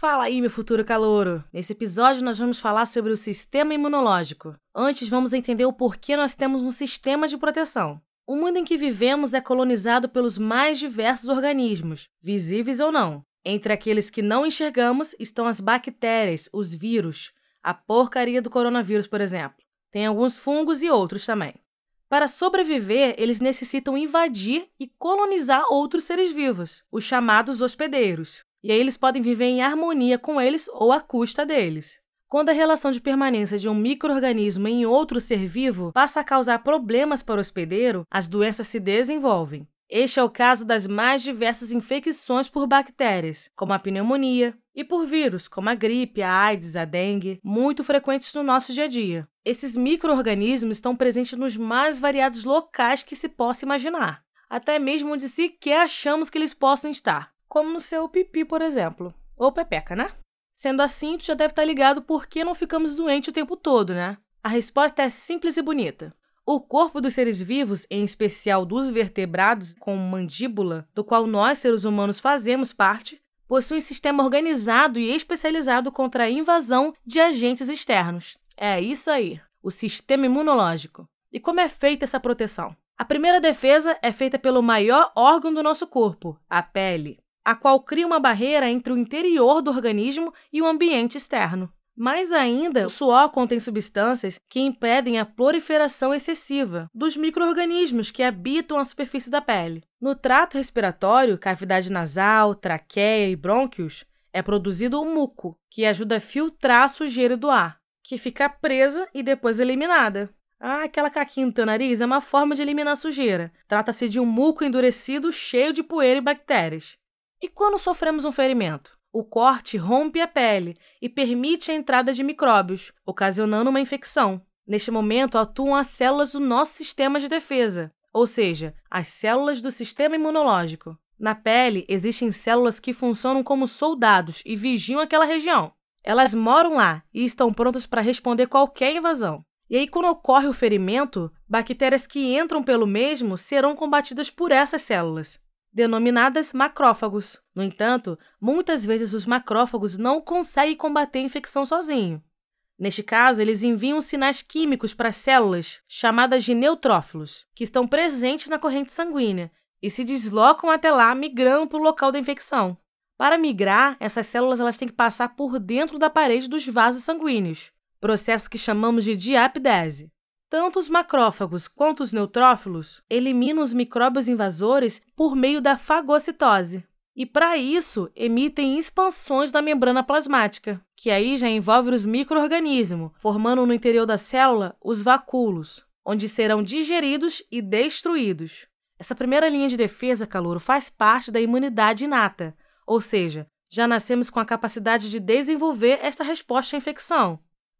Fala aí, meu futuro calouro! Nesse episódio, nós vamos falar sobre o sistema imunológico. Antes, vamos entender o porquê nós temos um sistema de proteção. O mundo em que vivemos é colonizado pelos mais diversos organismos, visíveis ou não. Entre aqueles que não enxergamos estão as bactérias, os vírus, a porcaria do coronavírus, por exemplo. Tem alguns fungos e outros também. Para sobreviver, eles necessitam invadir e colonizar outros seres vivos, os chamados hospedeiros. E aí eles podem viver em harmonia com eles ou à custa deles. Quando a relação de permanência de um microorganismo em outro ser vivo passa a causar problemas para o hospedeiro, as doenças se desenvolvem. Este é o caso das mais diversas infecções por bactérias, como a pneumonia, e por vírus, como a gripe, a AIDS, a dengue, muito frequentes no nosso dia a dia. Esses microorganismos estão presentes nos mais variados locais que se possa imaginar, até mesmo onde sequer achamos que eles possam estar como no seu pipi, por exemplo. Ou pepeca, né? Sendo assim, tu já deve estar ligado por que não ficamos doentes o tempo todo, né? A resposta é simples e bonita. O corpo dos seres vivos, em especial dos vertebrados com mandíbula, do qual nós, seres humanos, fazemos parte, possui um sistema organizado e especializado contra a invasão de agentes externos. É isso aí, o sistema imunológico. E como é feita essa proteção? A primeira defesa é feita pelo maior órgão do nosso corpo, a pele a qual cria uma barreira entre o interior do organismo e o ambiente externo. Mais ainda, o suor contém substâncias que impedem a proliferação excessiva dos micro-organismos que habitam a superfície da pele. No trato respiratório, cavidade nasal, traqueia e brônquios, é produzido o muco, que ajuda a filtrar a sujeira do ar, que fica presa e depois eliminada. Ah, aquela caquinha no teu nariz é uma forma de eliminar a sujeira. Trata-se de um muco endurecido cheio de poeira e bactérias. E quando sofremos um ferimento? O corte rompe a pele e permite a entrada de micróbios, ocasionando uma infecção. Neste momento, atuam as células do nosso sistema de defesa, ou seja, as células do sistema imunológico. Na pele, existem células que funcionam como soldados e vigiam aquela região. Elas moram lá e estão prontas para responder qualquer invasão. E aí, quando ocorre o ferimento, bactérias que entram pelo mesmo serão combatidas por essas células denominadas macrófagos. No entanto, muitas vezes os macrófagos não conseguem combater a infecção sozinho. Neste caso, eles enviam sinais químicos para células, chamadas de neutrófilos, que estão presentes na corrente sanguínea e se deslocam até lá, migrando para o local da infecção. Para migrar, essas células elas têm que passar por dentro da parede dos vasos sanguíneos, processo que chamamos de diapidese. Tanto os macrófagos quanto os neutrófilos eliminam os micróbios invasores por meio da fagocitose. E para isso, emitem expansões da membrana plasmática, que aí já envolve os microorganismos, formando no interior da célula os vacúolos, onde serão digeridos e destruídos. Essa primeira linha de defesa, calouro, faz parte da imunidade inata, ou seja, já nascemos com a capacidade de desenvolver esta resposta à infecção.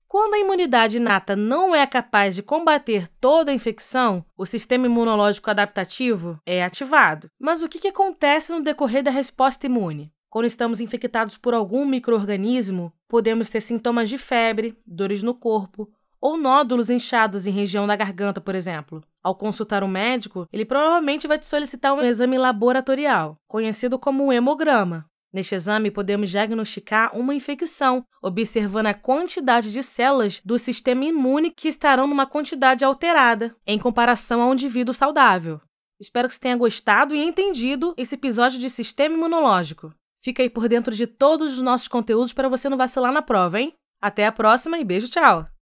Quando a imunidade inata não é capaz de combater toda a infecção, o sistema imunológico adaptativo é ativado. Mas o que, acontece no decorrer da resposta imune? Quando estamos infectados por algum microorganismo, podemos ter sintomas de febre, dores no corpo ou nódulos inchados em região da garganta, por exemplo. Ao consultar um médico, ele provavelmente vai te solicitar um exame laboratorial, conhecido como hemograma. Neste exame, podemos diagnosticar uma infecção, observando a quantidade de células do sistema imune que estarão numa quantidade alterada, em comparação a um indivíduo saudável. Espero que você tenha gostado e entendido esse episódio de sistema imunológico. Fica aí por dentro de todos os nossos conteúdos para você não vacilar na prova, hein? Até a próxima e beijo, tchau!